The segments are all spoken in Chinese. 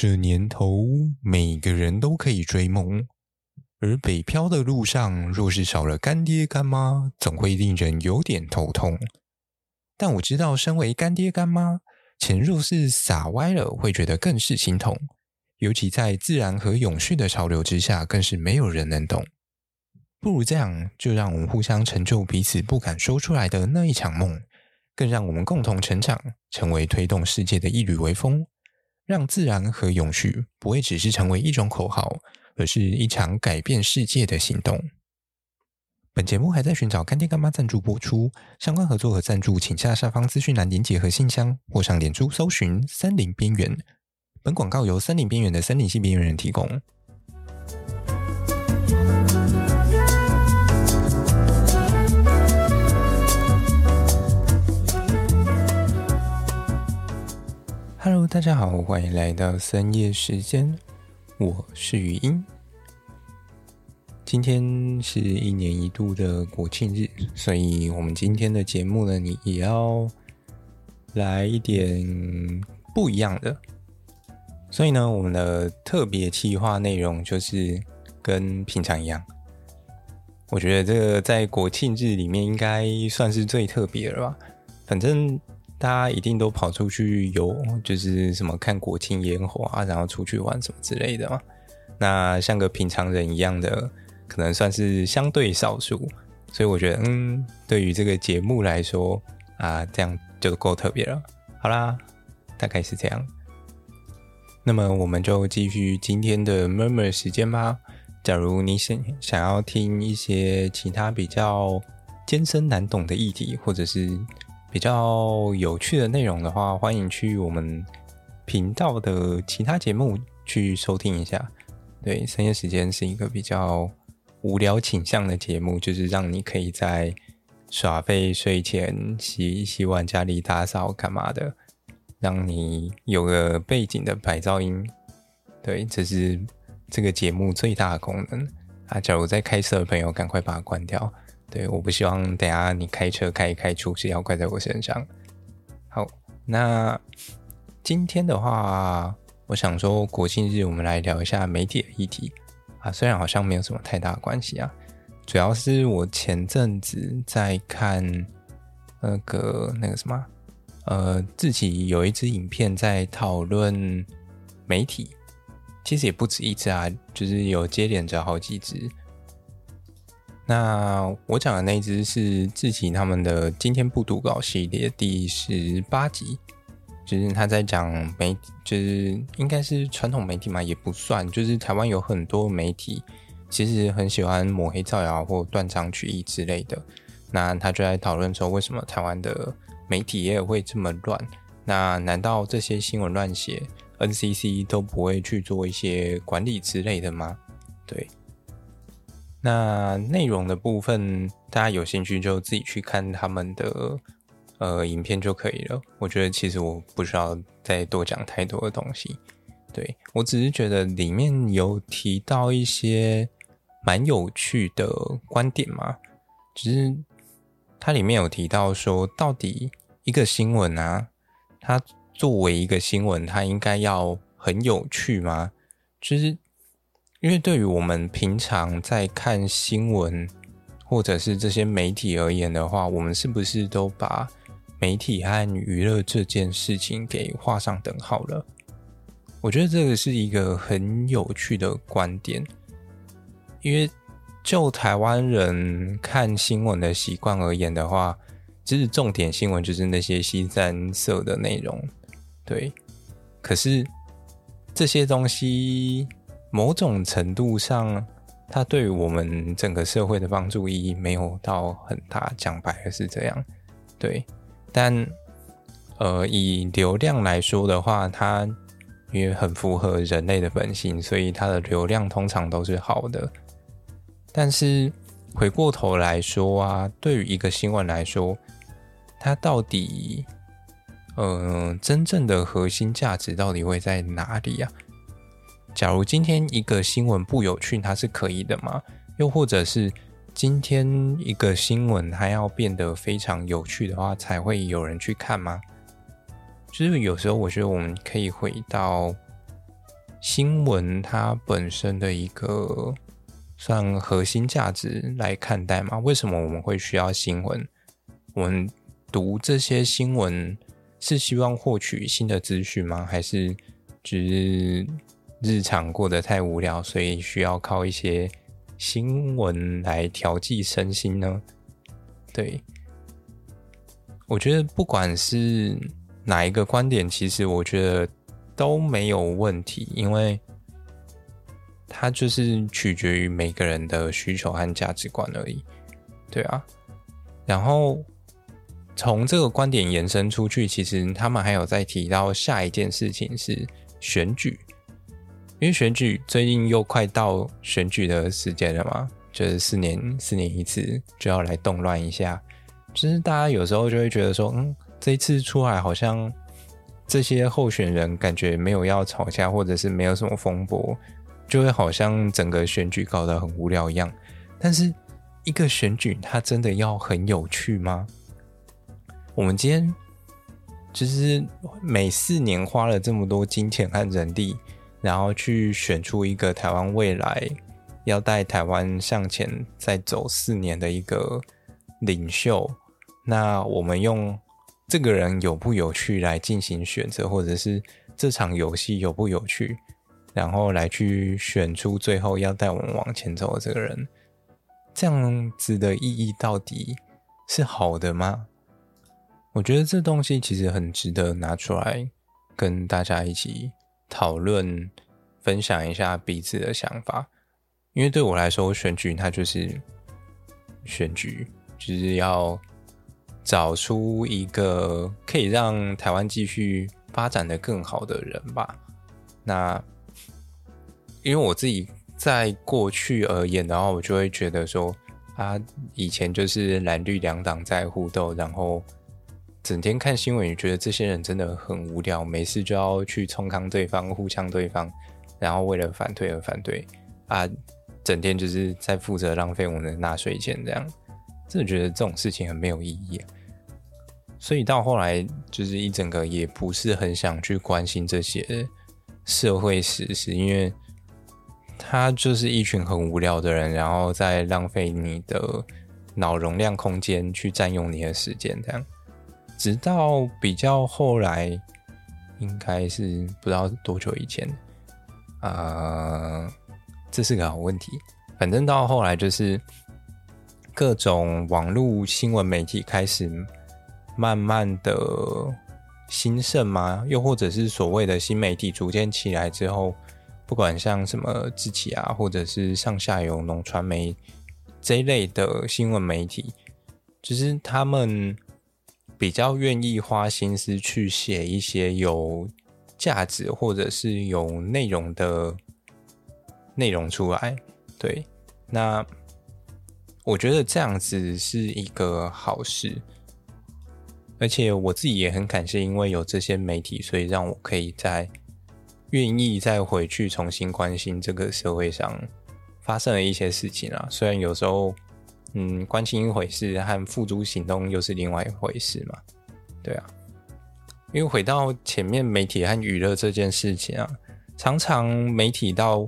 这年头，每个人都可以追梦，而北漂的路上，若是少了干爹干妈，总会令人有点头痛。但我知道，身为干爹干妈，钱若是撒歪了，会觉得更是心痛。尤其在自然和永续的潮流之下，更是没有人能懂。不如这样，就让我们互相成就彼此不敢说出来的那一场梦，更让我们共同成长，成为推动世界的一缕微风。让自然和永续不会只是成为一种口号，而是一场改变世界的行动。本节目还在寻找干爹干妈赞助播出，相关合作和赞助，请下下方资讯栏连结和信箱，或上脸书搜寻“森林边缘”。本广告由森林边缘的森林系边缘人提供。Hello，大家好，欢迎来到深夜时间，我是语音。今天是一年一度的国庆日，所以我们今天的节目呢，你也要来一点不一样的。所以呢，我们的特别企划内容就是跟平常一样。我觉得这个在国庆日里面应该算是最特别了吧，反正。大家一定都跑出去游，就是什么看国庆烟火啊，然后出去玩什么之类的嘛。那像个平常人一样的，可能算是相对少数。所以我觉得，嗯，对于这个节目来说啊，这样就够特别了。好啦，大概是这样。那么我们就继续今天的 murmur 时间吧。假如你想想要听一些其他比较艰深难懂的议题，或者是比较有趣的内容的话，欢迎去我们频道的其他节目去收听一下。对，深夜时间是一个比较无聊倾向的节目，就是让你可以在耍废、睡前洗一洗碗、家里打扫干嘛的，让你有个背景的白噪音。对，这是这个节目最大的功能啊！假如在开车的朋友，赶快把它关掉。对，我不希望等下你开车开一开出事要怪在我身上。好，那今天的话，我想说国庆日我们来聊一下媒体的议题啊，虽然好像没有什么太大关系啊，主要是我前阵子在看那个那个什么，呃，自己有一支影片在讨论媒体，其实也不止一支啊，就是有接连着好几支。那我讲的那只是志祺他们的今天不读稿系列第十八集，就是他在讲媒，就是应该是传统媒体嘛，也不算，就是台湾有很多媒体其实很喜欢抹黑造谣或断章取义之类的。那他就在讨论说，为什么台湾的媒体也会这么乱？那难道这些新闻乱写，NCC 都不会去做一些管理之类的吗？对。那内容的部分，大家有兴趣就自己去看他们的呃影片就可以了。我觉得其实我不需要再多讲太多的东西，对，我只是觉得里面有提到一些蛮有趣的观点嘛，只是它里面有提到说，到底一个新闻啊，它作为一个新闻，它应该要很有趣吗？就是。因为对于我们平常在看新闻或者是这些媒体而言的话，我们是不是都把媒体和娱乐这件事情给画上等号了？我觉得这个是一个很有趣的观点，因为就台湾人看新闻的习惯而言的话，其实重点新闻就是那些腥膻色的内容，对。可是这些东西。某种程度上，它对于我们整个社会的帮助意义没有到很大，讲白了是这样，对。但呃，以流量来说的话，它也很符合人类的本性，所以它的流量通常都是好的。但是回过头来说啊，对于一个新闻来说，它到底呃真正的核心价值到底会在哪里啊？假如今天一个新闻不有趣，它是可以的吗？又或者是今天一个新闻它要变得非常有趣的话，才会有人去看吗？就是有时候我觉得我们可以回到新闻它本身的一个算核心价值来看待吗？为什么我们会需要新闻？我们读这些新闻是希望获取新的资讯吗？还是只是日常过得太无聊，所以需要靠一些新闻来调剂身心呢？对，我觉得不管是哪一个观点，其实我觉得都没有问题，因为它就是取决于每个人的需求和价值观而已。对啊，然后从这个观点延伸出去，其实他们还有在提到下一件事情是选举，因为选举最近又快到选举的时间了嘛。就是四年四年一次就要来动乱一下，就是大家有时候就会觉得说，嗯，这一次出来好像这些候选人感觉没有要吵架，或者是没有什么风波，就会好像整个选举搞得很无聊一样。但是一个选举它真的要很有趣吗？我们今天就是每四年花了这么多金钱和人力，然后去选出一个台湾未来。要带台湾向前再走四年的一个领袖，那我们用这个人有不有趣来进行选择，或者是这场游戏有不有趣，然后来去选出最后要带我们往前走的这个人，这样子的意义到底是好的吗？我觉得这东西其实很值得拿出来跟大家一起讨论，分享一下彼此的想法。因为对我来说，选举它就是选举，就是要找出一个可以让台湾继续发展的更好的人吧。那因为我自己在过去而言的话，我就会觉得说，啊，以前就是蓝绿两党在互斗，然后整天看新闻，也觉得这些人真的很无聊，没事就要去冲康对方，互呛对方，然后为了反对而反对啊。整天就是在负责浪费我们的纳税钱，这样真的觉得这种事情很没有意义。所以到后来，就是一整个也不是很想去关心这些社会时事，因为他就是一群很无聊的人，然后在浪费你的脑容量空间，去占用你的时间，这样。直到比较后来，应该是不知道多久以前，呃。这是个好问题。反正到后来就是各种网络新闻媒体开始慢慢的兴盛吗？又或者是所谓的新媒体逐渐起来之后，不管像什么志祺啊，或者是上下游农传媒这一类的新闻媒体，就是他们比较愿意花心思去写一些有价值或者是有内容的。内容出来，对，那我觉得这样子是一个好事，而且我自己也很感谢，因为有这些媒体，所以让我可以再愿意再回去重新关心这个社会上发生的一些事情啊。虽然有时候，嗯，关心一回事和付诸行动又是另外一回事嘛，对啊。因为回到前面媒体和娱乐这件事情啊，常常媒体到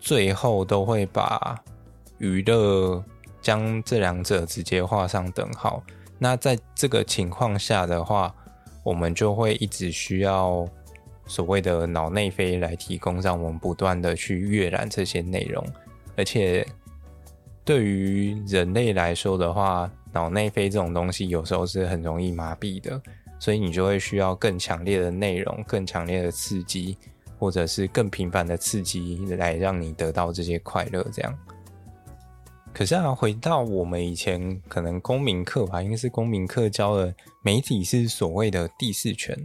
最后都会把娱乐将这两者直接画上等号。那在这个情况下的话，我们就会一直需要所谓的脑内啡来提供，让我们不断的去阅览这些内容。而且对于人类来说的话，脑内啡这种东西有时候是很容易麻痹的，所以你就会需要更强烈的内容、更强烈的刺激。或者是更频繁的刺激来让你得到这些快乐，这样。可是啊，回到我们以前可能公民课吧，应该是公民课教的媒体是所谓的第四权。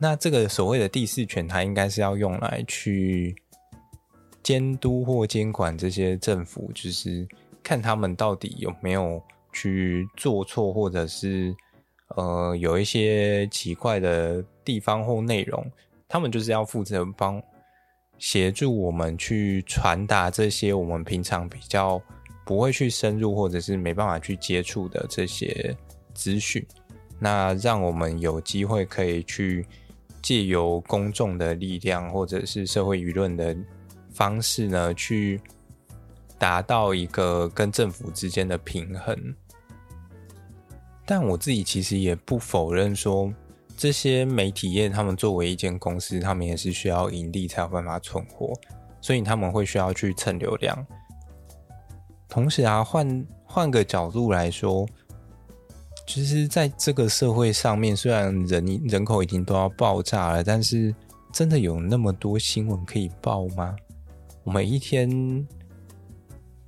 那这个所谓的第四权，它应该是要用来去监督或监管这些政府，就是看他们到底有没有去做错，或者是呃有一些奇怪的地方或内容。他们就是要负责帮协助我们去传达这些我们平常比较不会去深入或者是没办法去接触的这些资讯，那让我们有机会可以去借由公众的力量或者是社会舆论的方式呢，去达到一个跟政府之间的平衡。但我自己其实也不否认说，这些媒体业他们作为一间公司，他们也是需要盈利才有办法存活，所以他们会需要去蹭流量。同时啊，换换个角度来说，其实在这个社会上面，虽然人人口已经都要爆炸了，但是真的有那么多新闻可以报吗？我们一天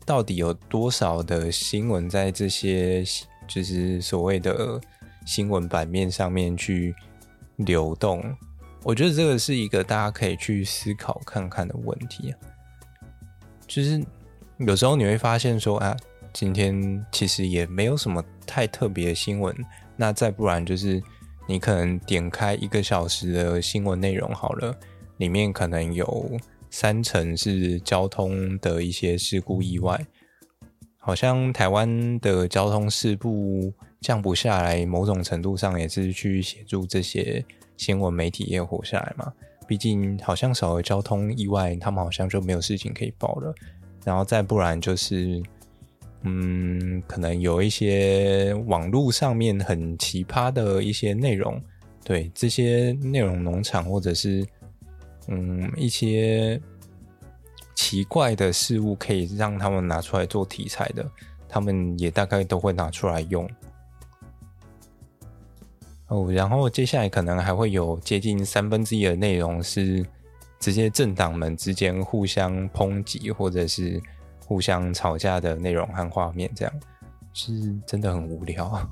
到底有多少的新闻在这些？就是所谓的新闻版面上面去流动，我觉得这个是一个大家可以去思考看看的问题啊。就是有时候你会发现说啊，今天其实也没有什么太特别的新闻，那再不然就是你可能点开一个小时的新闻内容好了，里面可能有三成是交通的一些事故意外。好像台湾的交通事故降不下来，某种程度上也是去协助这些新闻媒体业活下来嘛。毕竟好像少了交通意外，他们好像就没有事情可以报了。然后再不然就是，嗯，可能有一些网络上面很奇葩的一些内容，对，这些内容农场或者是嗯一些。奇怪的事物可以让他们拿出来做题材的，他们也大概都会拿出来用。哦，然后接下来可能还会有接近三分之一的内容是直接政党们之间互相抨击或者是互相吵架的内容和画面，这样是真的很无聊。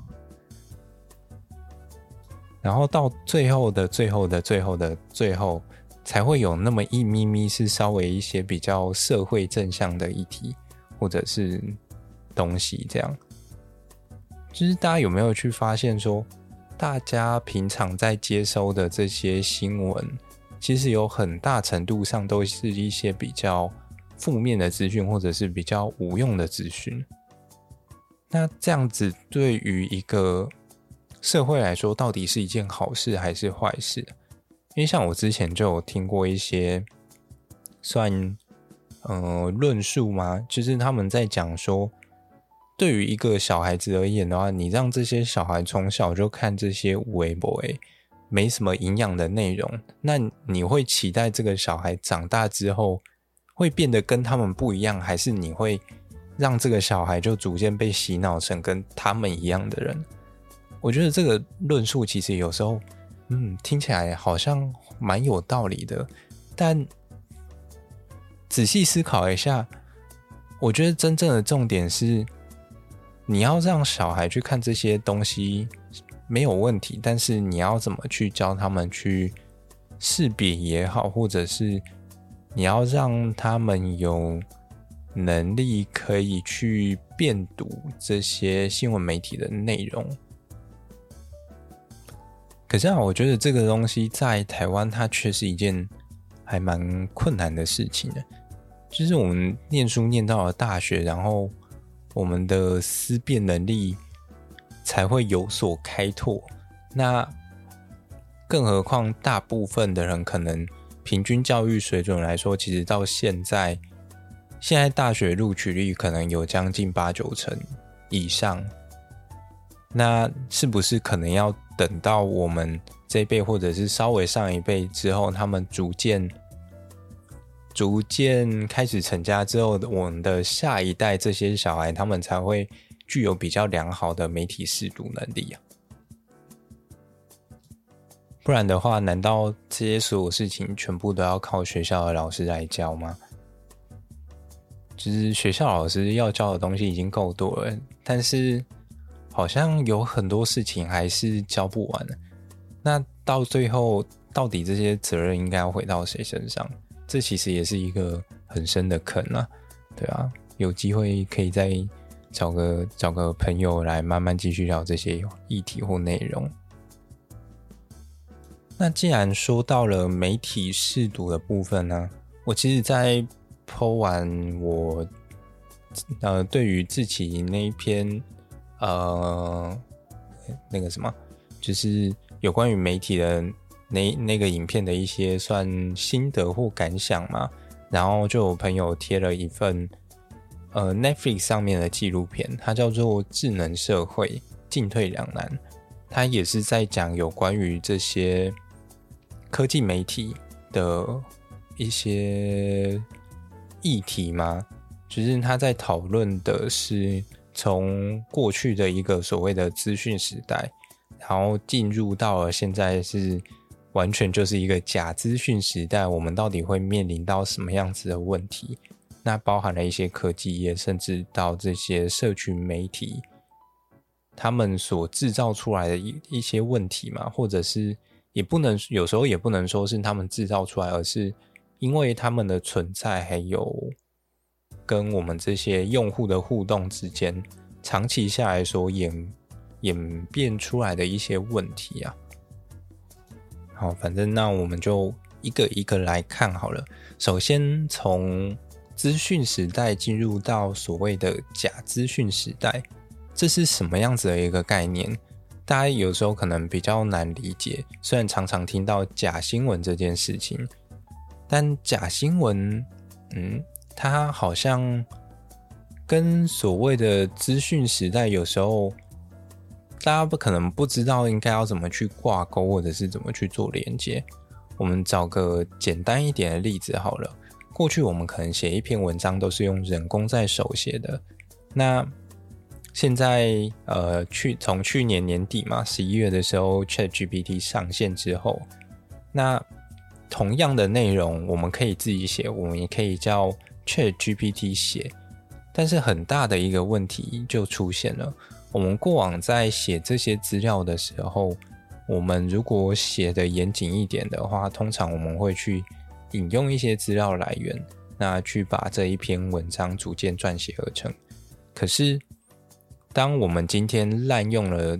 然后到最后的最后的最后的最后。才会有那么一咪咪是稍微一些比较社会正向的议题，或者是东西这样。就是大家有没有去发现说，大家平常在接收的这些新闻，其实有很大程度上都是一些比较负面的资讯，或者是比较无用的资讯。那这样子对于一个社会来说，到底是一件好事还是坏事？因为像我之前就有听过一些算呃论述嘛，就是他们在讲说，对于一个小孩子而言的话，你让这些小孩从小就看这些微博，没什么营养的内容，那你会期待这个小孩长大之后会变得跟他们不一样，还是你会让这个小孩就逐渐被洗脑成跟他们一样的人？我觉得这个论述其实有时候。嗯，听起来好像蛮有道理的，但仔细思考一下，我觉得真正的重点是，你要让小孩去看这些东西没有问题，但是你要怎么去教他们去识别也好，或者是你要让他们有能力可以去辨读这些新闻媒体的内容。可是啊，我觉得这个东西在台湾，它却是一件还蛮困难的事情的。就是我们念书念到了大学，然后我们的思辨能力才会有所开拓。那更何况，大部分的人可能平均教育水准来说，其实到现在，现在大学录取率可能有将近八九成以上。那是不是可能要等到我们这一辈，或者是稍微上一辈之后，他们逐渐、逐渐开始成家之后，我们的下一代这些小孩，他们才会具有比较良好的媒体识读能力啊？不然的话，难道这些所有事情全部都要靠学校的老师来教吗？就是学校老师要教的东西已经够多了，但是。好像有很多事情还是教不完，那到最后，到底这些责任应该要回到谁身上？这其实也是一个很深的坑啊，对啊，有机会可以再找个找个朋友来慢慢继续聊这些议题或内容。那既然说到了媒体试读的部分呢，我其实，在剖完我呃对于自己那一篇。呃，那个什么，就是有关于媒体的那那个影片的一些算心得或感想嘛，然后就有朋友贴了一份呃 Netflix 上面的纪录片，它叫做《智能社会进退两难》，它也是在讲有关于这些科技媒体的一些议题嘛，就是他在讨论的是从过去的一个所谓的资讯时代，然后进入到了现在是。完全就是一个假资讯时代，我们到底会面临到什么样子的问题？那包含了一些科技业，甚至到这些社群媒体，他们所制造出来的一一些问题嘛，或者是也不能有时候也不能说是他们制造出来，而是因为他们的存在，还有跟我们这些用户的互动之间，长期下来所演演变出来的一些问题啊。好，反正那我们就一个一个来看好了。首先从资讯时代进入到所谓的假资讯时代，这是什么样子的一个概念？大家有时候可能比较难理解。虽然常常听到假新闻这件事情，但假新闻，嗯，它好像跟所谓的资讯时代有时候。大家不可能不知道应该要怎么去挂钩，或者是怎么去做连接。我们找个简单一点的例子好了。过去我们可能写一篇文章都是用人工在手写的。那现在呃，去从去年年底嘛，十一月的时候，ChatGPT 上线之后，那同样的内容我们可以自己写，我们也可以叫 ChatGPT 写。但是很大的一个问题就出现了。我们过往在写这些资料的时候，我们如果写的严谨一点的话，通常我们会去引用一些资料来源，那去把这一篇文章逐渐撰写而成。可是，当我们今天滥用了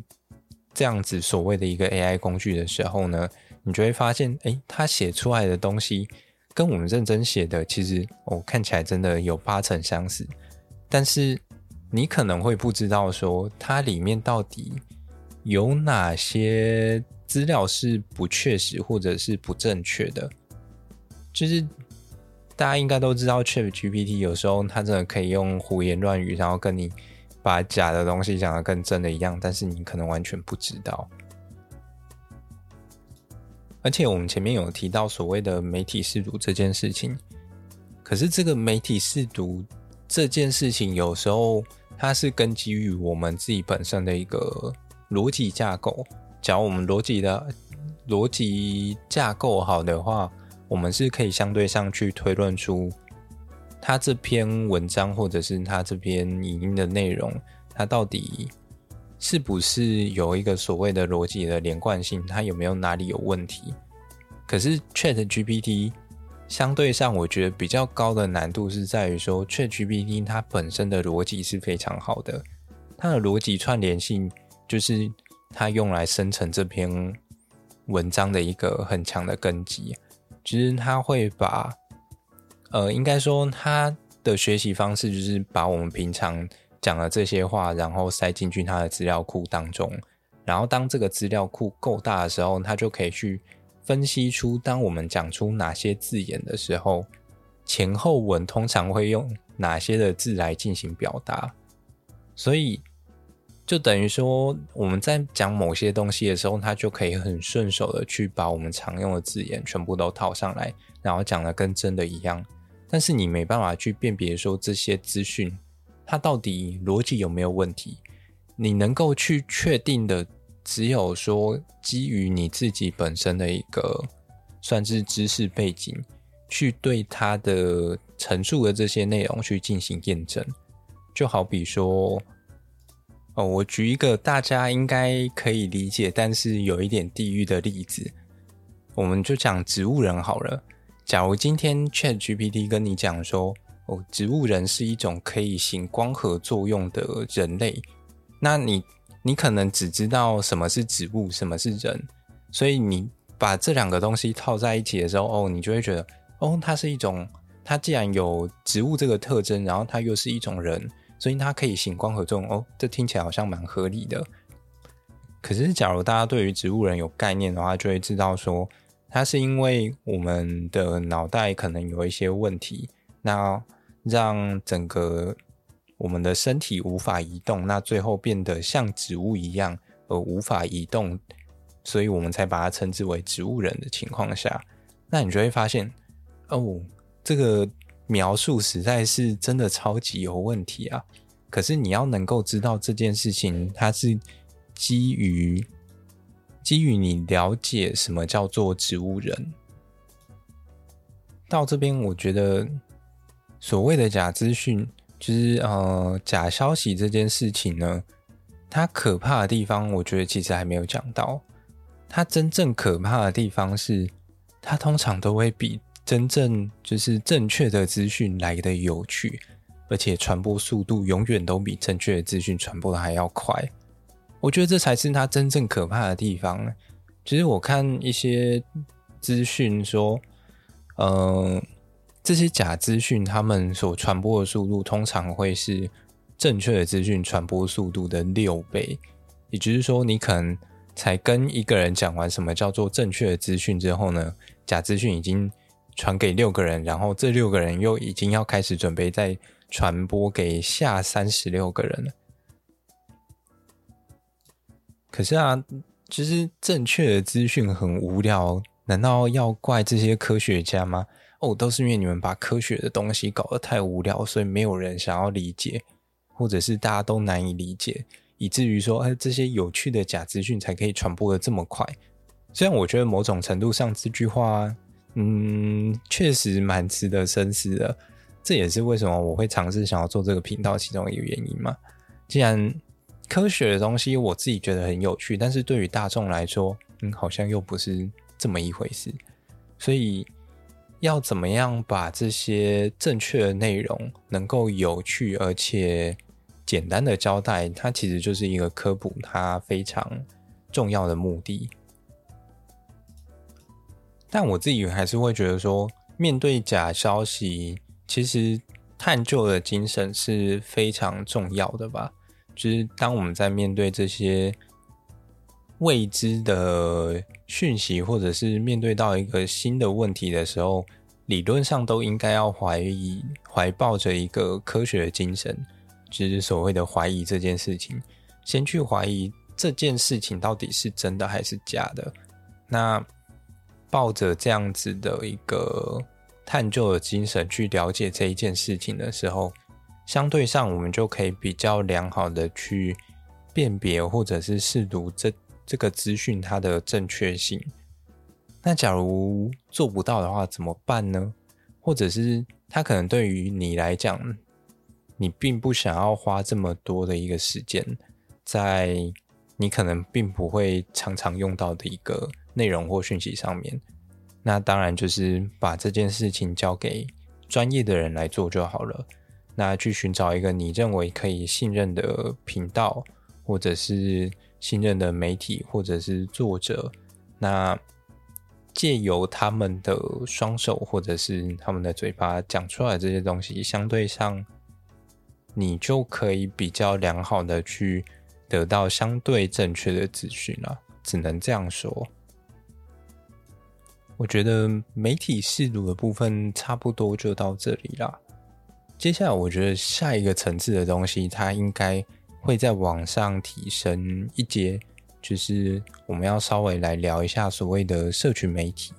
这样子所谓的一个 AI 工具的时候呢，你就会发现，诶，它写出来的东西跟我们认真写的，其实哦，看起来真的有八成相似，但是。你可能会不知道，说它里面到底有哪些资料是不确实或者是不正确的。就是大家应该都知道，ChatGPT 有时候它真的可以用胡言乱语，然后跟你把假的东西讲得跟真的一样，但是你可能完全不知道。而且我们前面有提到所谓的媒体试读这件事情，可是这个媒体试读这件事情有时候。它是根基于我们自己本身的一个逻辑架构。假如我们逻辑的逻辑架构好的话，我们是可以相对上去推论出他这篇文章或者是他这篇影音的内容，它到底是不是有一个所谓的逻辑的连贯性，它有没有哪里有问题？可是 ChatGPT。相对上，我觉得比较高的难度是在于说，ChatGPT 它本身的逻辑是非常好的，它的逻辑串联性就是它用来生成这篇文章的一个很强的根基。其实它会把，呃，应该说它的学习方式就是把我们平常讲了这些话，然后塞进去他的资料库当中，然后当这个资料库够大的时候，他就可以去。分析出当我们讲出哪些字眼的时候，前后文通常会用哪些的字来进行表达，所以就等于说我们在讲某些东西的时候，他就可以很顺手的去把我们常用的字眼全部都套上来，然后讲的跟真的一样。但是你没办法去辨别说这些资讯它到底逻辑有没有问题，你能够去确定的。只有说基于你自己本身的一个算是知识背景，去对他的陈述的这些内容去进行验证，就好比说，哦，我举一个大家应该可以理解，但是有一点地域的例子，我们就讲植物人好了。假如今天 ChatGPT 跟你讲说，哦，植物人是一种可以行光合作用的人类，那你。你可能只知道什么是植物，什么是人，所以你把这两个东西套在一起的时候，哦，你就会觉得，哦，它是一种，它既然有植物这个特征，然后它又是一种人，所以它可以行光合作用，哦，这听起来好像蛮合理的。可是，假如大家对于植物人有概念的话，就会知道说，它是因为我们的脑袋可能有一些问题，那让整个我们的身体无法移动，那最后变得像植物一样而无法移动，所以我们才把它称之为植物人的情况下，那你就会发现，哦，这个描述实在是真的超级有问题啊！可是你要能够知道这件事情，它是基于。基于你了解什么叫做植物人，到这边我觉得所谓的假资讯，就是呃假消息这件事情呢，它可怕的地方，我觉得其实还没有讲到。它真正可怕的地方是，它通常都会比真正就是正确的资讯来得有趣，而且传播速度永远都比正确的资讯传播的还要快。我觉得这才是它真正可怕的地方。其实我看一些资讯说，呃，这些假资讯他们所传播的速度通常会是正确的资讯传播速度的六倍。也就是说，你可能才跟一个人讲完什么叫做正确的资讯之后呢，假资讯已经传给六个人，然后这六个人又已经要开始准备再传播给下三十六个人了。可是啊，其实正确的资讯很无聊，难道要怪这些科学家吗？哦，都是因为你们把科学的东西搞得太无聊，所以没有人想要理解，或者是大家都难以理解，以至于说，哎，这些有趣的假资讯才可以传播得这么快。虽然我觉得某种程度上这句话，嗯，确实蛮值得深思的。这也是为什么我会尝试想要做这个频道其中一个原因嘛。既然科学的东西，我自己觉得很有趣，但是对于大众来说，嗯，好像又不是这么一回事。所以，要怎么样把这些正确的内容能够有趣而且简单的交代，它其实就是一个科普，它非常重要的目的。但我自己还是会觉得说，面对假消息，其实探究的精神是非常重要的吧。就是当我们在面对这些未知的讯息，或者是面对到一个新的问题的时候，理论上都应该要怀疑、怀抱着一个科学的精神，就是所谓的怀疑这件事情，先去怀疑这件事情到底是真的还是假的。那抱着这样子的一个探究的精神去了解这一件事情的时候。相对上，我们就可以比较良好的去辨别或者是试读这这个资讯它的正确性。那假如做不到的话，怎么办呢？或者是它可能对于你来讲，你并不想要花这么多的一个时间，在你可能并不会常常用到的一个内容或讯息上面。那当然就是把这件事情交给专业的人来做就好了。那去寻找一个你认为可以信任的频道，或者是信任的媒体，或者是作者，那借由他们的双手或者是他们的嘴巴讲出来这些东西，相对上你就可以比较良好的去得到相对正确的资讯了。只能这样说。我觉得媒体识读的部分差不多就到这里啦。接下来，我觉得下一个层次的东西，它应该会再往上提升一阶，就是我们要稍微来聊一下所谓的社群媒体。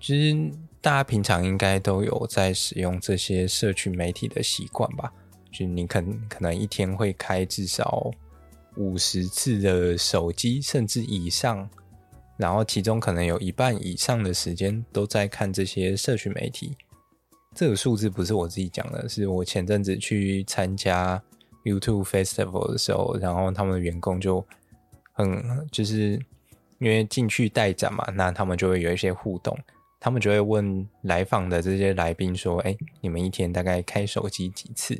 其实大家平常应该都有在使用这些社群媒体的习惯吧？就你可可能一天会开至少五十次的手机，甚至以上，然后其中可能有一半以上的时间都在看这些社群媒体。这个数字不是我自己讲的，是我前阵子去参加 YouTube Festival 的时候，然后他们的员工就很就是因为进去待展嘛，那他们就会有一些互动，他们就会问来访的这些来宾说：“哎，你们一天大概开手机几次？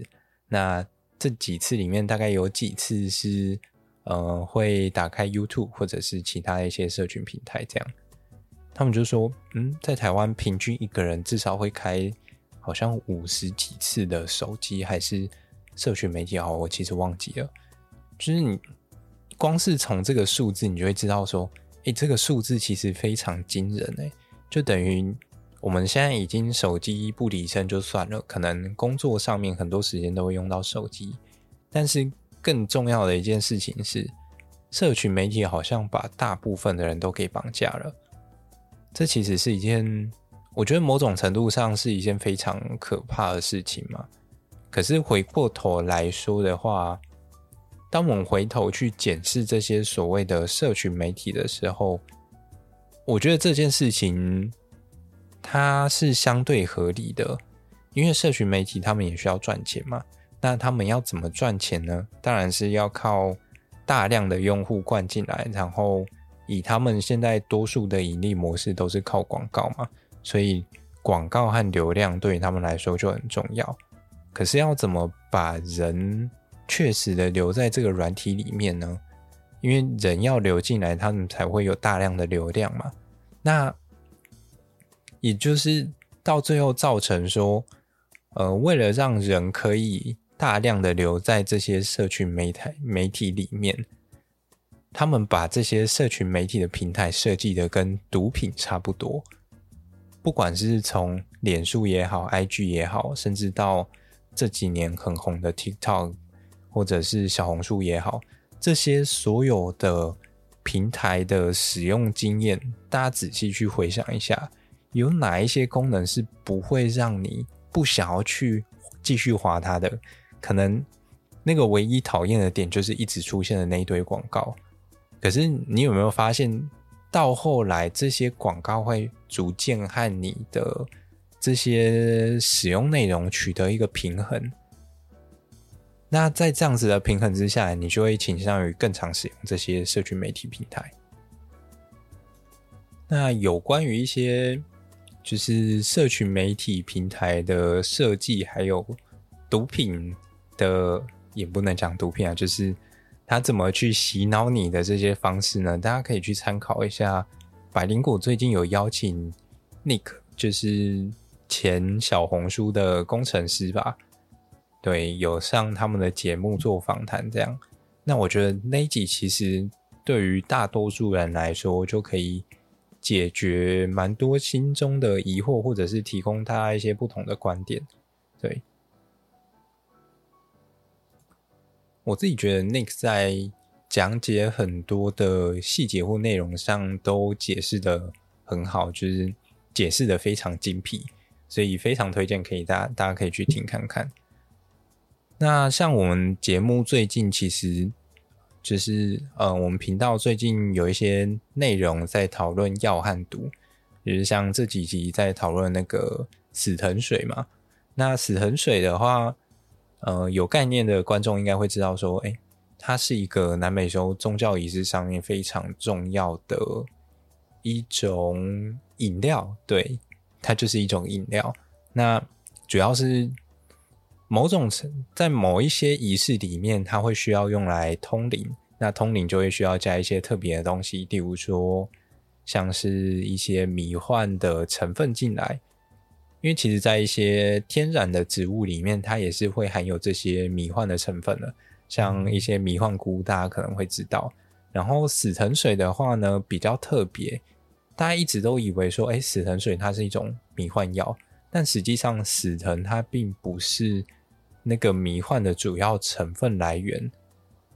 那这几次里面大概有几次是呃会打开 YouTube 或者是其他一些社群平台？这样，他们就说：嗯，在台湾平均一个人至少会开。”好像五十几次的手机还是社群媒体，好，我其实忘记了。就是你光是从这个数字，你就会知道说，诶，这个数字其实非常惊人诶，就等于我们现在已经手机不离身就算了，可能工作上面很多时间都会用到手机，但是更重要的一件事情是，社群媒体好像把大部分的人都给绑架了。这其实是一件，我觉得某种程度上是一件非常可怕的事情嘛。可是回过头来说的话，当我们回头去检视这些所谓的社群媒体的时候，我觉得这件事情它是相对合理的，因为社群媒体他们也需要赚钱嘛。那他们要怎么赚钱呢？当然是要靠大量的用户灌进来，然后。以他们现在多数的盈利模式都是靠广告嘛，所以广告和流量对于他们来说就很重要。可是要怎么把人确实的留在这个软体里面呢？因为人要流进来，他们才会有大量的流量嘛。那也就是到最后造成说，呃，为了让人可以大量的留在这些社群媒体媒体里面。他们把这些社群媒体的平台设计的跟毒品差不多，不管是从脸书也好、IG 也好，甚至到这几年很红的 TikTok 或者是小红书也好，这些所有的平台的使用经验，大家仔细去回想一下，有哪一些功能是不会让你不想要去继续滑它的？可能那个唯一讨厌的点就是一直出现的那一堆广告。可是你有没有发现，到后来这些广告会逐渐和你的这些使用内容取得一个平衡？那在这样子的平衡之下，你就会倾向于更常使用这些社群媒体平台。那有关于一些就是社群媒体平台的设计，还有毒品的，也不能讲毒品啊，就是。他怎么去洗脑你的这些方式呢？大家可以去参考一下。百灵果最近有邀请 Nick，就是前小红书的工程师吧，对，有上他们的节目做访谈这样。那我觉得那一集其实对于大多数人来说，就可以解决蛮多心中的疑惑，或者是提供大家一些不同的观点，对。我自己觉得 Nick 在讲解很多的细节或内容上都解释的很好，就是解释的非常精辟，所以非常推荐可以大大家可以去听看看。那像我们节目最近其实就是呃，我们频道最近有一些内容在讨论药和毒，就是像这几集在讨论那个死藤水嘛。那死藤水的话。呃，有概念的观众应该会知道，说，哎，它是一个南美洲宗教仪式上面非常重要的一种饮料，对，它就是一种饮料。那主要是某种在某一些仪式里面，它会需要用来通灵，那通灵就会需要加一些特别的东西，例如说，像是一些迷幻的成分进来。因为其实，在一些天然的植物里面，它也是会含有这些迷幻的成分的，像一些迷幻菇，大家可能会知道。然后死藤水的话呢，比较特别，大家一直都以为说，哎，死藤水它是一种迷幻药，但实际上死藤它并不是那个迷幻的主要成分来源，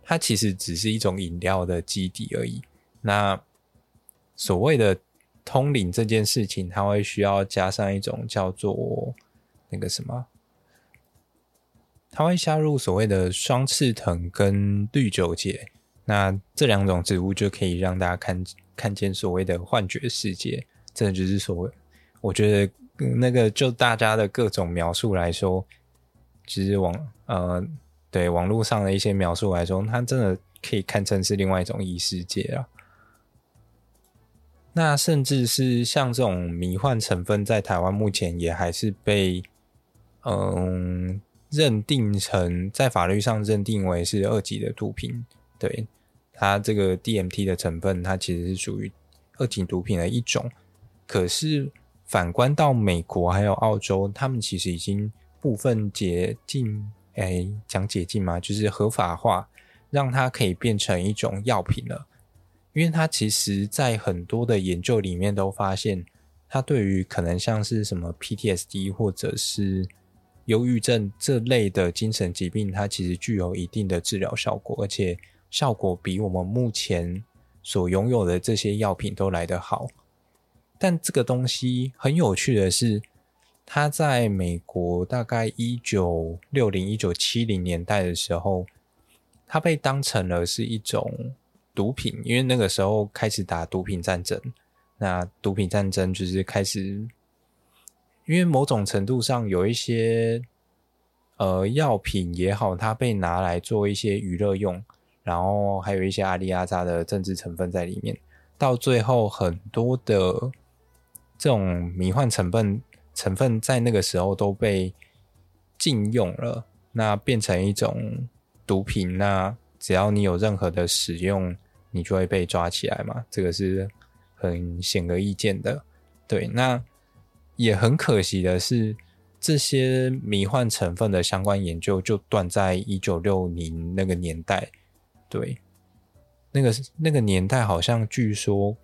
它其实只是一种饮料的基底而已。那所谓的。通灵这件事情，它会需要加上一种叫做那个什么，它会加入所谓的双翅藤跟绿酒节，那这两种植物就可以让大家看看见所谓的幻觉世界。这就是所谓，我觉得那个就大家的各种描述来说，其实网呃对网络上的一些描述来说，它真的可以看成是另外一种异世界啊。那甚至是像这种迷幻成分，在台湾目前也还是被嗯认定成在法律上认定为是二级的毒品。对，它这个 DMT 的成分，它其实是属于二级毒品的一种。可是反观到美国还有澳洲，他们其实已经部分解禁，哎，讲解禁嘛，就是合法化，让它可以变成一种药品了。因为它其实在很多的研究里面都发现，它对于可能像是什么 PTSD 或者是忧郁症这类的精神疾病，它其实具有一定的治疗效果，而且效果比我们目前所拥有的这些药品都来得好。但这个东西很有趣的是，它在美国大概一九六零、一九七零年代的时候，它被当成了是一种毒品，因为那个时候开始打毒品战争。那毒品战争就是开始。因为某种程度上有一些呃药品也好，它被拿来做一些娱乐用，然后还有一些阿里阿扎的政治成分在里面。到最后，很多的这种迷幻成分成分在那个时候都被禁用了，那变成一种毒品。那只要你有任何的使用，你就会被抓起来嘛，这个是很显而易见的。对，那。也很可惜的是，这些迷幻成分的相关研究就断在一九六零那个年代。对，那个那个年代好像据说，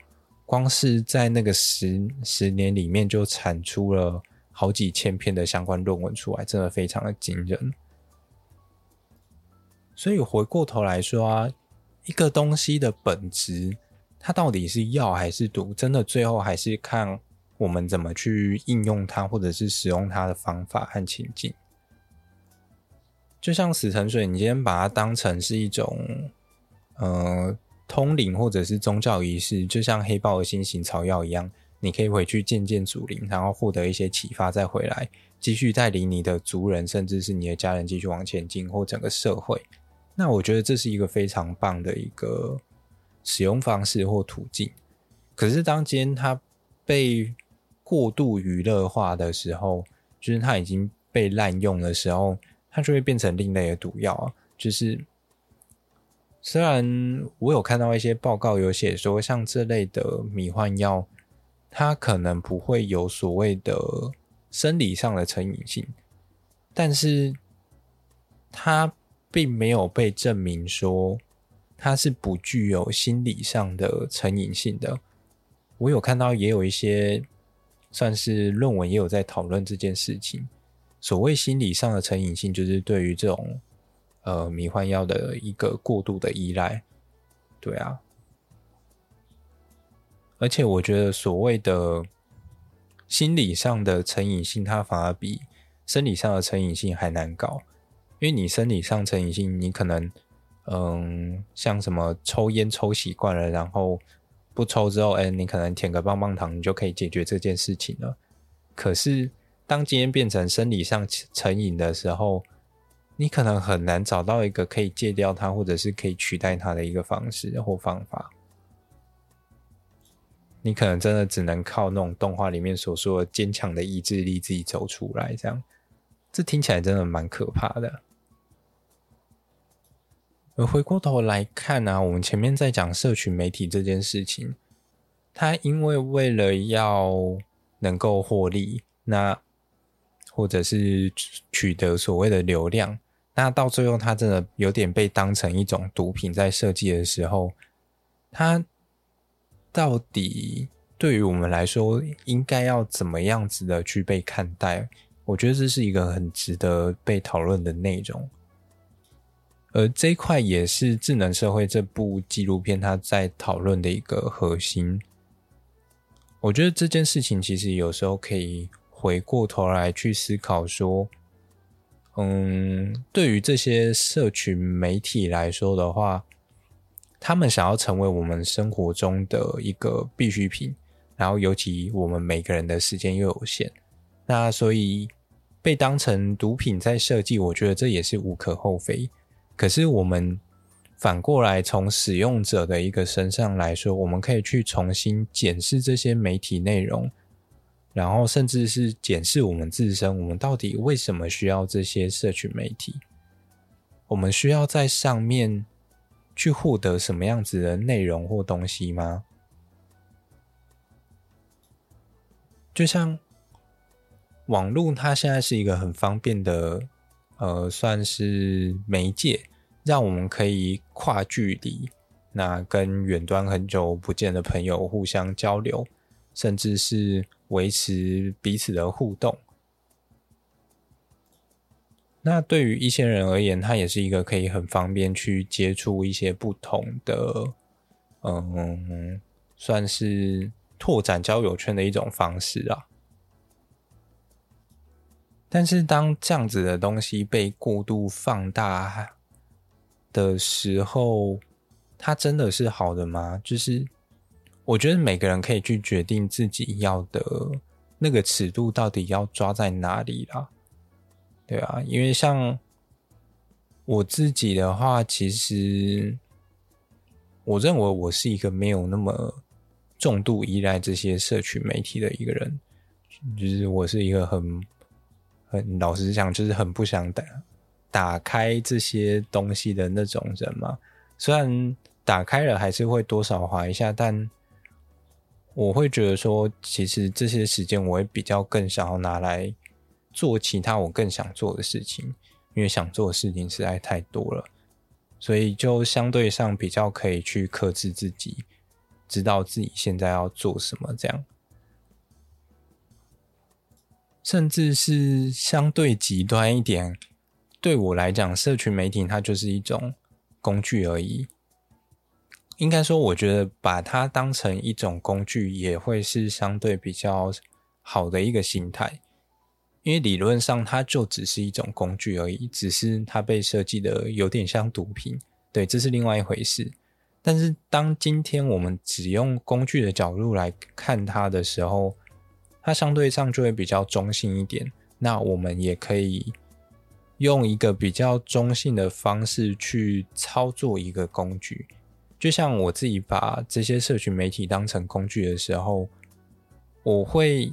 光是在那个十十年里面就产出了好几千篇的相关论文出来，真的非常的惊人。所以回过头来说啊，一个东西的本质，它到底是药还是毒，真的最后还是看。我们怎么去应用它，或者是使用它的方法和情境？就像死藤水，你今天把它当成是一种呃通灵或者是宗教仪式，就像黑豹的心形草药一样，你可以回去见见祖灵，然后获得一些启发，再回来继续带领你的族人，甚至是你的家人继续往前进，或整个社会。那我觉得这是一个非常棒的一个使用方式或途径。可是当今天它被过度娱乐化的时候，就是它已经被滥用的时候，它就会变成另类的毒药啊。就是虽然我有看到一些报告有写说，像这类的迷幻药，它可能不会有所谓的生理上的成瘾性，但是它并没有被证明说它是不具有心理上的成瘾性的。我有看到也有一些。算是论文也有在讨论这件事情。所谓心理上的成瘾性，就是对于这种呃迷幻药的一个过度的依赖。对啊，而且我觉得所谓的心理上的成瘾性，它反而比生理上的成瘾性还难搞。因为你生理上成瘾性，你可能嗯，像什么抽烟抽习惯了，然后。不抽之后，哎、你可能舔个棒棒糖，你就可以解决这件事情了。可是，当今天变成生理上成瘾的时候，你可能很难找到一个可以戒掉它，或者是可以取代它的一个方式或方法。你可能真的只能靠那种动画里面所说的坚强的意志力自己走出来。这样，这听起来真的蛮可怕的。而回过头来看呢、我们前面在讲社群媒体这件事情，它因为为了要能够获利，那或者是取得所谓的流量，那到最后它真的有点被当成一种毒品在设计的时候，它到底对于我们来说应该要怎么样子的去被看待？我觉得这是一个很值得被讨论的内容。而这一块也是《智能社会》这部纪录片它在讨论的一个核心。我觉得这件事情其实有时候可以回过头来去思考说，嗯，对于这些社群媒体来说的话，他们想要成为我们生活中的一个必需品，然后尤其我们每个人的时间又有限，那所以被当成毒品在设计，我觉得这也是无可厚非。可是，我们反过来从使用者的一个身上来说，我们可以去重新检视这些媒体内容，然后甚至是检视我们自身，我们到底为什么需要这些社群媒体？我们需要在上面去获得什么样子的内容或东西吗？就像网络，它现在是一个很方便的。呃，算是媒介，让我们可以跨距离，那跟远端很久不见的朋友互相交流，甚至是维持彼此的互动。那对于一些人而言，它也是一个可以很方便去接触一些不同的，嗯，算是拓展交友圈的一种方式啊。但是当这样子的东西被过度放大的时候，它真的是好的吗？就是我觉得每个人可以去决定自己要的那个尺度到底要抓在哪里啦。对啊，因为像我自己的话，其实我认为我是一个没有那么重度依赖这些社群媒体的一个人，就是我是一个很很老实讲，就是很不想打打开这些东西的那种人嘛。虽然打开了还是会多少滑一下，但我会觉得说，其实这些时间我会比较更想要拿来。做其他我更想做的事情，因为想做的事情实在太多了，所以就相对上比较可以去克制自己，知道自己现在要做什么。这样，甚至是相对极端一点，对我来讲，社群媒体它就是一种工具而已。应该说，我觉得把它当成一种工具，也会是相对比较好的一个心态。因为理论上它就只是一种工具而已，只是它被设计的有点像毒品，对，这是另外一回事。但是当今天我们只用工具的角度来看它的时候，它相对上就会比较中性一点。那我们也可以用一个比较中性的方式去操作一个工具，就像我自己把这些社群媒体当成工具的时候，我会。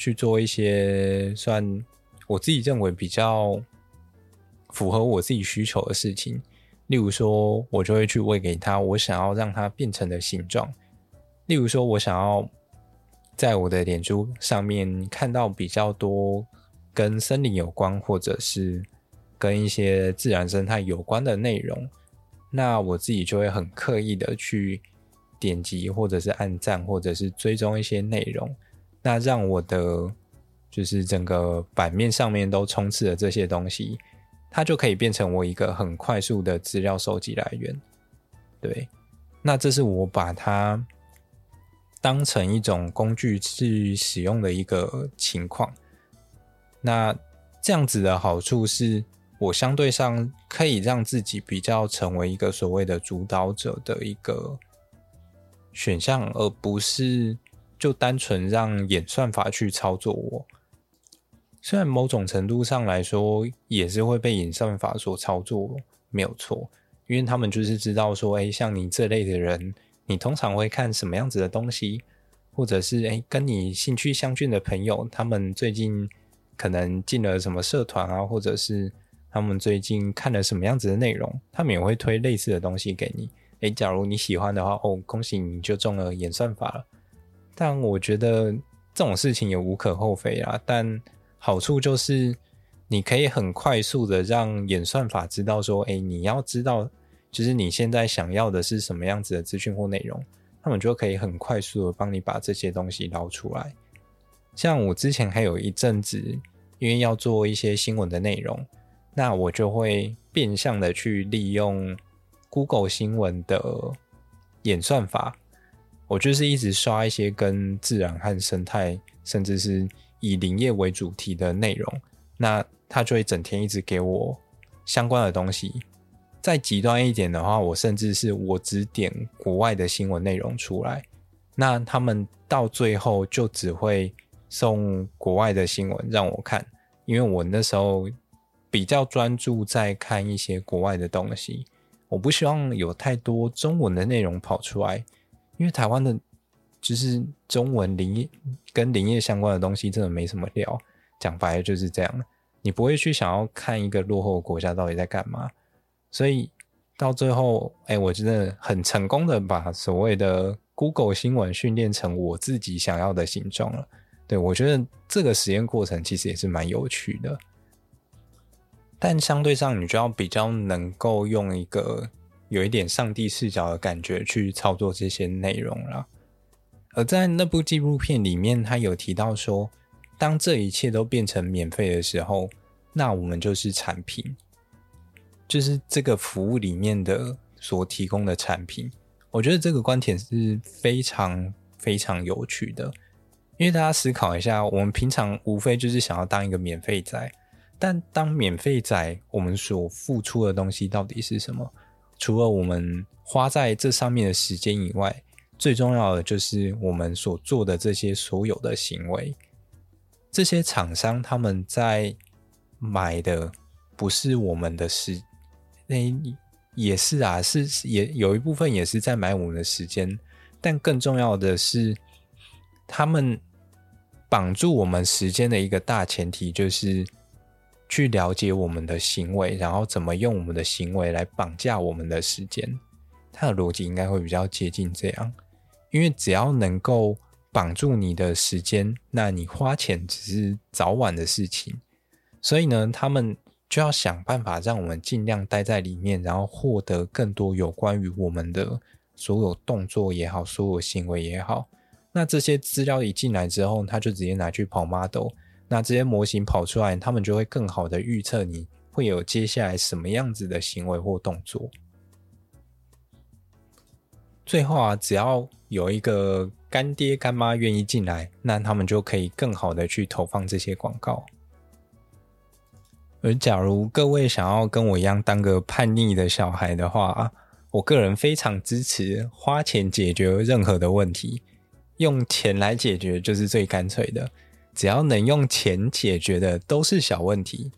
去做一些算我自己认为比较符合我自己需求的事情，例如说，我就会去喂给他我想要让它变成的形状。例如说，我想要在我的脸书上面看到比较多跟森林有关，或者是跟一些自然生态有关的内容，那我自己就会很刻意的去点击，或者是按赞，或者是追踪一些内容。那让我的就是整个版面上面都充斥了这些东西，它就可以变成我一个很快速的资料收集来源。对，那这是我把它当成一种工具去使用的一个情况。那这样子的好处是我相对上可以让自己比较成为一个所谓的主导者的一个选项，而不是。就单纯让演算法去操作我，虽然某种程度上来说也是会被演算法所操作，没有错，因为他们就是知道说，哎，像你这类的人，你通常会看什么样子的东西，或者是哎，跟你兴趣相近的朋友，他们最近可能进了什么社团啊，或者是他们最近看了什么样子的内容，他们也会推类似的东西给你。哎，假如你喜欢的话，哦，恭喜你就中了演算法了。但我觉得这种事情也无可厚非啊。但好处就是你可以很快速的让演算法知道说，哎，你要知道，就是你现在想要的是什么样子的资讯或内容，他们就可以很快速的帮你把这些东西捞出来。像我之前还有一阵子，因为要做一些新闻的内容，那我就会变相的去利用 Google 新闻的演算法。我就是一直刷一些跟自然和生态，甚至是以林业为主题的内容，那它就会整天一直给我相关的东西。再极端一点的话，我甚至是我只点国外的新闻内容出来，那他们到最后就只会送国外的新闻让我看，因为我那时候比较专注在看一些国外的东西，我不希望有太多中文的内容跑出来。因为台湾的，就是中文林业跟林业相关的东西，真的没什么料。讲白了就是这样，你不会去想要看一个落后国家到底在干嘛。所以到最后，哎，我真的很成功的把所谓的 Google 新闻训练成我自己想要的形状了。对，我觉得这个实验过程其实也是蛮有趣的。但相对上，你就要比较能够用一个有一点上帝视角的感觉去操作这些内容了。而在那部纪录片里面，他有提到说，当这一切都变成免费的时候，那我们就是产品，就是这个服务里面的所提供的产品。我觉得这个观点是非常非常有趣的，因为大家思考一下，我们平常无非就是想要当一个免费仔，但当免费仔，我们所付出的东西到底是什么？除了我们花在这上面的时间以外，最重要的就是我们所做的这些所有的行为。这些厂商他们在买的不是我们的时，那也是啊，是也有一部分也是在买我们的时间，但更重要的是，他们绑住我们时间的一个大前提就是去了解我们的行为，然后怎么用我们的行为来绑架我们的时间。他的逻辑应该会比较接近这样。因为只要能够绑住你的时间，那你花钱只是早晚的事情。所以呢，他们就要想办法让我们尽量待在里面，然后获得更多有关于我们的所有动作也好，所有行为也好。那这些资料一进来之后，他就直接拿去跑 model。那这些模型跑出来，他们就会更好的预测你会有接下来什么样子的行为或动作。最后啊，只要有一个干爹干妈愿意进来，那他们就可以更好的去投放这些广告。而假如各位想要跟我一样当个叛逆的小孩的话，我个人非常支持花钱解决任何的问题，用钱来解决就是最干脆的。只要能用钱解决的都是小问题。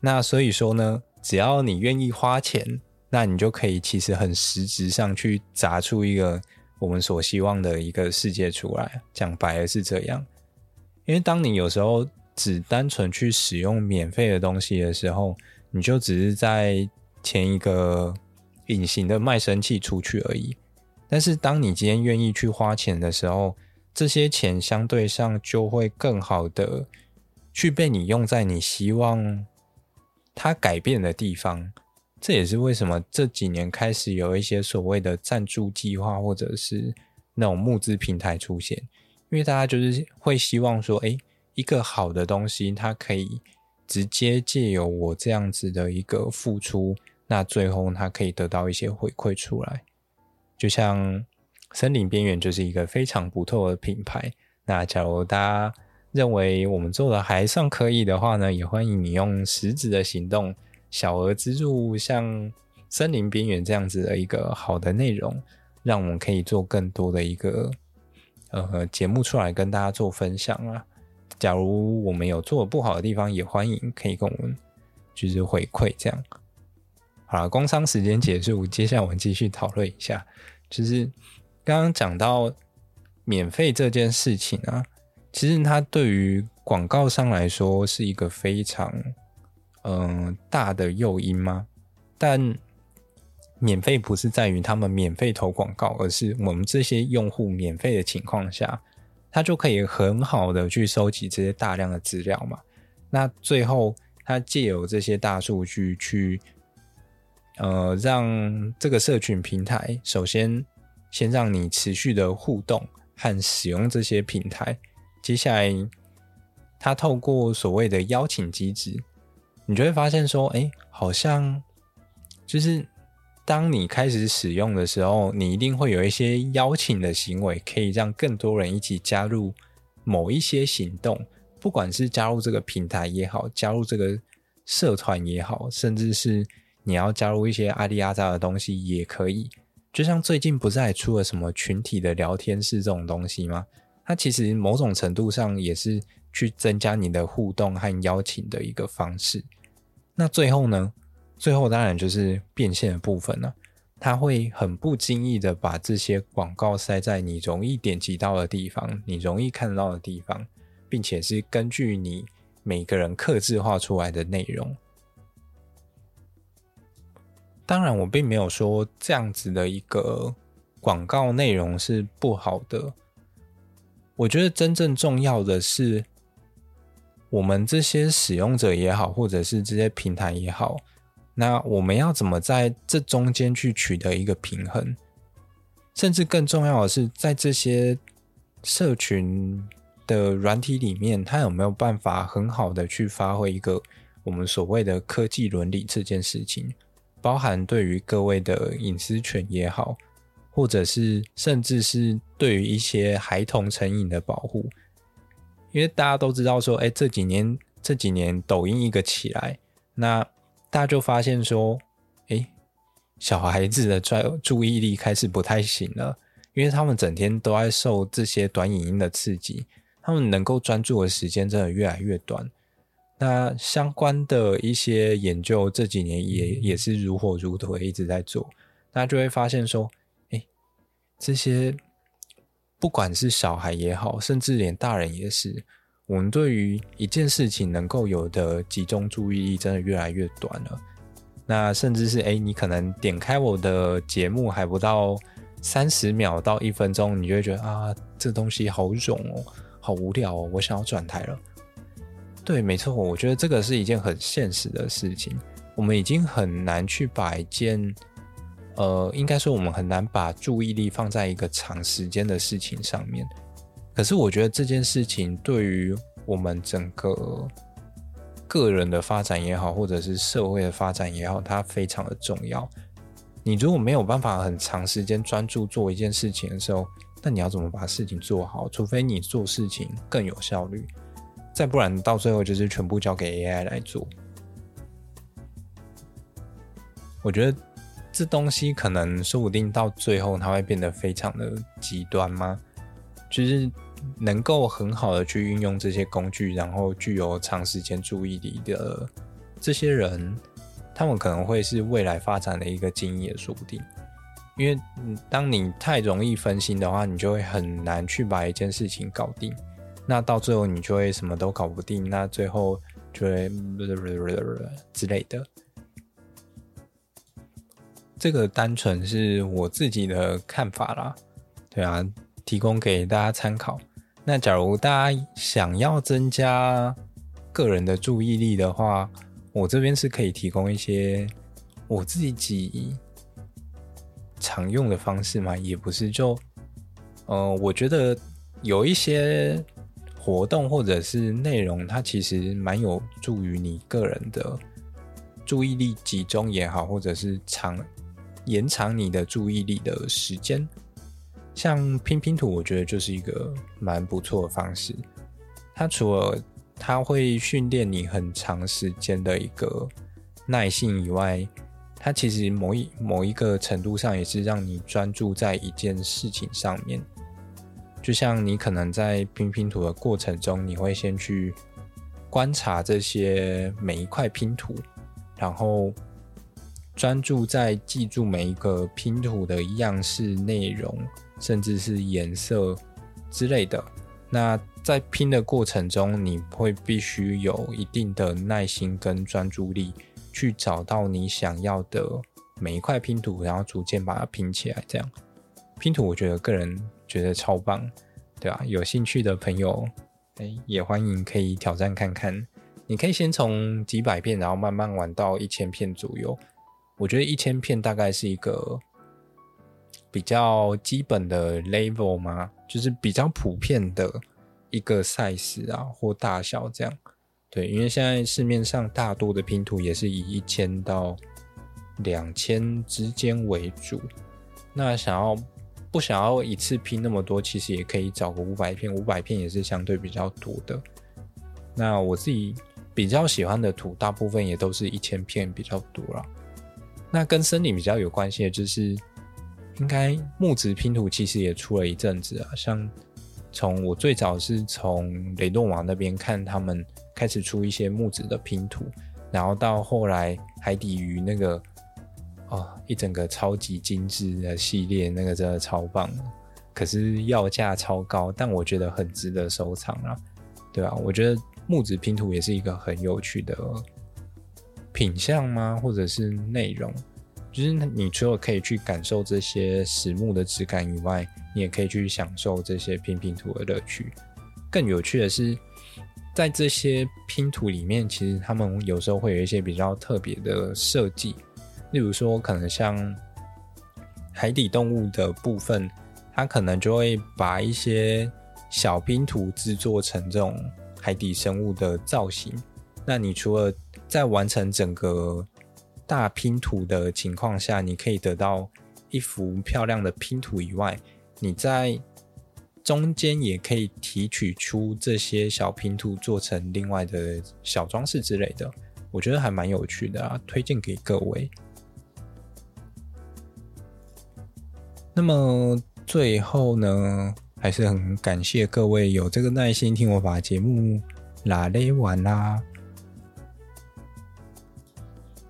那所以说呢，只要你愿意花钱。那你就可以其实很实质上去砸出一个我们所希望的一个世界出来。讲白了是这样，因为当你有时候只单纯去使用免费的东西的时候，你就只是在填一个隐形的卖身契出去而已。但是当你今天愿意去花钱的时候，这些钱相对上就会更好的去被你用在你希望它改变的地方。这也是为什么这几年开始有一些所谓的赞助计划，或者是那种募资平台出现，因为大家就是会希望说，哎，一个好的东西，它可以直接借由我这样子的一个付出，那最后它可以得到一些回馈出来。就像森林边缘就是一个非常不错的品牌。那假如大家认为我们做的还算可以的话呢，也欢迎你用实质的行动。小额资助像森林边缘这样子的一个好的内容，让我们可以做更多的一个呃节目出来跟大家做分享啊。假如我们有做的不好的地方，也欢迎可以跟我们就是回馈这样。好了，工商时间结束，接下来我们继续讨论一下，就是刚刚讲到免费这件事情啊，其实它对于广告商来说是一个非常。嗯、大的诱因吗？但免费不是在于他们免费投广告，而是我们这些用户免费的情况下，他就可以很好的去收集这些大量的资料嘛。那最后，他借由这些大数据去，呃，让这个社群平台首先先让你持续的互动和使用这些平台，接下来他透过所谓的邀请机制。你就会发现说，哎，好像就是当你开始使用的时候，你一定会有一些邀请的行为，可以让更多人一起加入某一些行动，不管是加入这个平台也好，加入这个社团也好，甚至是你要加入一些阿里阿扎的东西也可以。就像最近不是还出了什么群体的聊天室这种东西吗？它其实某种程度上也是。去增加你的互动和邀请的一个方式。那最后呢？最后当然就是变现的部分了。它会很不经意的把这些广告塞在你容易点击到的地方，你容易看到的地方，并且是根据你每个人客制化出来的内容。当然，我并没有说这样子的一个广告内容是不好的。我觉得真正重要的是。我们这些使用者也好，或者是这些平台也好，那我们要怎么在这中间去取得一个平衡？甚至更重要的是，在这些社群的软体里面，它有没有办法很好的去发挥一个我们所谓的科技伦理这件事情？包含对于各位的隐私权也好，或者是甚至是对于一些孩童成瘾的保护，因为大家都知道说，哎，这几年这几年抖音一个起来，那大家就发现说，哎，小孩子的专注意力开始不太行了，因为他们整天都在受这些短影音的刺激，他们能够专注的时间真的越来越短。那相关的一些研究这几年也也是如火如荼一直在做，大家就会发现说，哎，这些不管是小孩也好，甚至连大人也是，我们对于一件事情能够有的集中注意力真的越来越短了。那甚至是哎，你可能点开我的节目还不到三十秒到一分钟，你就会觉得啊，这东西好冗哦，好无聊哦，我想要转台了。对，没错，我觉得这个是一件很现实的事情。我们已经很难去把一件，呃，应该说我们很难把注意力放在一个长时间的事情上面。可是我觉得这件事情对于我们整个个人的发展也好，或者是社会的发展也好，它非常的重要。你如果没有办法很长时间专注做一件事情的时候，那你要怎么把事情做好？除非你做事情更有效率。再不然，到最后就是全部交给 AI 来做。我觉得这东西可能说不定到最后它会变得非常的极端吗？就是能够很好的去运用这些工具，然后具有长时间注意力的这些人，他们可能会是未来发展的一个精英也说不定。因为当你太容易分心的话，你就会很难去把一件事情搞定。那到最后你就会什么都搞不定，那最后就会之类的。这个单纯是我自己的看法啦，对啊，提供给大家参考。那假如大家想要增加个人的注意力的话，我这边是可以提供一些我自己常用的方式嘛，也不是就，呃，我觉得有一些。活动或者是内容，它其实蛮有助于你个人的注意力集中也好，或者是长延长你的注意力的时间。像拼拼图，我觉得就是一个蛮不错的方式。它除了它会训练你很长时间的一个耐性以外，它其实某一某一个程度上也是让你专注在一件事情上面。就像你可能在拼拼图的过程中，你会先去观察这些每一块拼图，然后专注在记住每一个拼图的样式、内容，甚至是颜色之类的。那在拼的过程中，你会必须有一定的耐心跟专注力，去找到你想要的每一块拼图，然后逐渐把它拼起来。这样拼图，我觉得个人。觉得超棒，对吧？有兴趣的朋友，哎，也欢迎可以挑战看看。你可以先从几百片，然后慢慢玩到一千片左右。我觉得一千片大概是一个比较基本的 level 嘛，就是比较普遍的一个 size 啊或大小这样。对，因为现在市面上大多的拼图也是以一千到两千之间为主。那想要。不想要一次拼那么多，其实也可以找个五百片，五百片也是相对比较多的。那我自己比较喜欢的图，大部分也都是一千片比较多了。那跟森林比较有关系的就是，应该木质拼图其实也出了一阵子啊。像从我最早是从雷诺瓦那边看他们开始出一些木质的拼图，然后到后来海底鱼那个。哦，一整个超级精致的系列，那个真的超棒，可是要价超高，但我觉得很值得收藏啊，对啊，我觉得木子拼图也是一个很有趣的品相吗？或者是内容？就是你除了可以去感受这些实木的质感以外，你也可以去享受这些拼拼图的乐趣。更有趣的是，在这些拼图里面，其实他们有时候会有一些比较特别的设计，例如说，可能像海底动物的部分，它可能就会把一些小拼图制作成这种海底生物的造型。那你除了在完成整个大拼图的情况下，你可以得到一幅漂亮的拼图以外，你在中间也可以提取出这些小拼图，做成另外的小装饰之类的，我觉得还蛮有趣的啊，推荐给各位。那么最后呢，还是很感谢各位有这个耐心听我把节目拉勒完啦。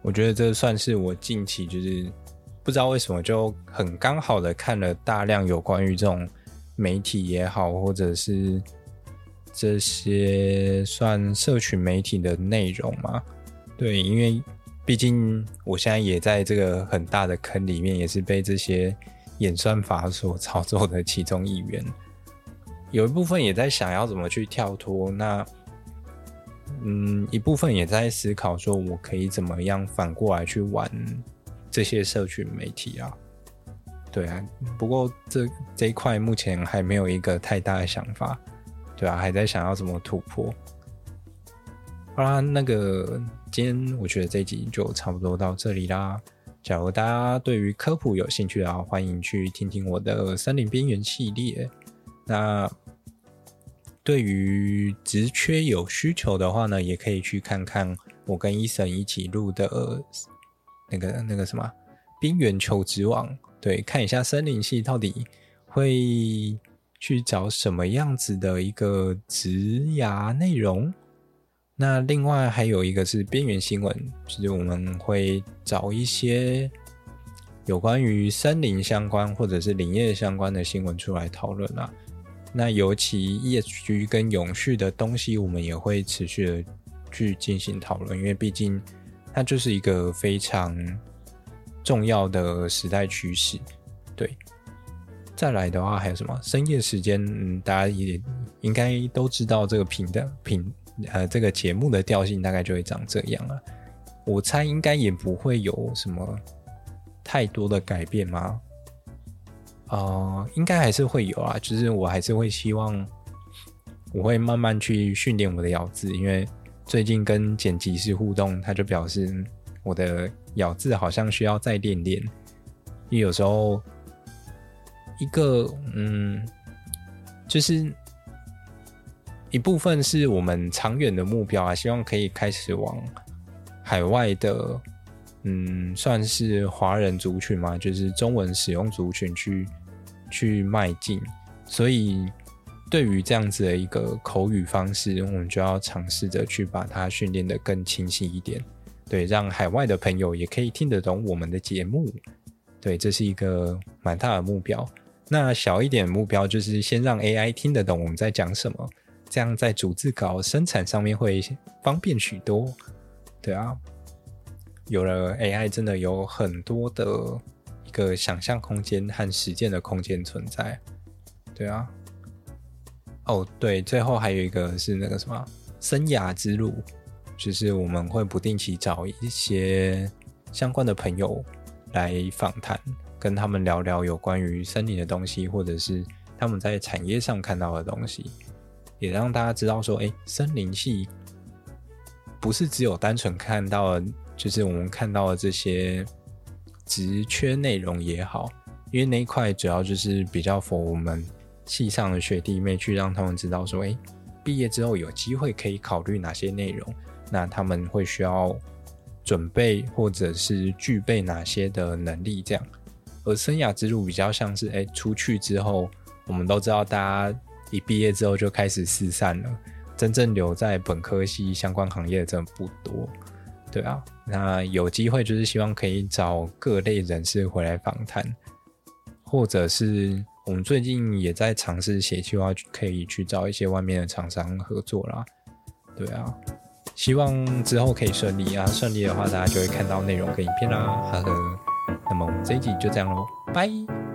我觉得这算是我近期就是不知道为什么就很刚好的看了大量有关于这种。媒体也好，或者是这些算社群媒体的内容嘛？对，因为毕竟我现在也在这个很大的坑里面，也是被这些演算法所操作的其中一员。有一部分也在想要怎么去跳脱，那嗯，一部分也在思考说我可以怎么样反过来去玩这些社群媒体啊。对啊，不过这这一块目前还没有一个太大的想法，对啊，还在想要怎么突破。好啦，那个今天我觉得这一集就差不多到这里啦。假如大家对于科普有兴趣的话，欢迎去听听我的森林边缘系列。那对于职缺有需求的话呢，也可以去看看我跟伊森一起录的那个那个什么边缘求职网。对，看一下森林系到底会去找什么样子的一个职涯内容。那另外还有一个是边缘新闻，就是我们会找一些有关于森林相关或者是林业相关的新闻出来讨论啊。那尤其 ESG 跟永续的东西，我们也会持续的去进行讨论，因为毕竟它就是一个非常。重要的时代趋势，对。再来的话还有什么？深夜时间，嗯，大家也应该都知道这个频的频呃，这个节目的调性大概就会长这样了。我猜应该也不会有什么太多的改变吗？啊、应该还是会有啊，就是我还是会希望我会慢慢去训练我的咬字，因为最近跟剪辑师互动，他就表示我的。咬字好像需要再练练，因为有时候一个嗯，就是一部分是我们长远的目标啊，希望可以开始往海外的嗯，算是华人族群嘛，就是中文使用族群去去迈进。所以对于这样子的一个口语方式，我们就要尝试着去把它训练得更清晰一点。对，让海外的朋友也可以听得懂我们的节目。对，这是一个蛮大的目标。那小一点目标就是先让 AI 听得懂我们在讲什么，这样在逐字稿生产上面会方便许多。对啊，有了 AI，真的有很多的一个想象空间和实践的空间存在。对啊。哦，对，最后还有一个是那个什么生涯之路。就是我们会不定期找一些相关的朋友来访谈，跟他们聊聊有关于森林的东西，或者是他们在产业上看到的东西，也让大家知道说，哎，森林系不是只有单纯看到，就是我们看到的这些职缺内容也好，因为那一块主要就是比较 for 我们系上的学弟妹去让他们知道说，哎，毕业之后有机会可以考虑哪些内容。那他们会需要准备或者是具备哪些的能力？这样，而生涯之路比较像是，哎，出去之后，我们都知道，大家一毕业之后就开始四散了，真正留在本科系相关行业的真的不多，对啊。那有机会就是希望可以找各类人士回来访谈，或者是我们最近也在尝试写计划，可以去找一些外面的厂商合作啦，对啊。希望之后可以顺利啊！顺利的话，大家就会看到内容跟影片啦。好的，那么我们这一集就这样喽，拜。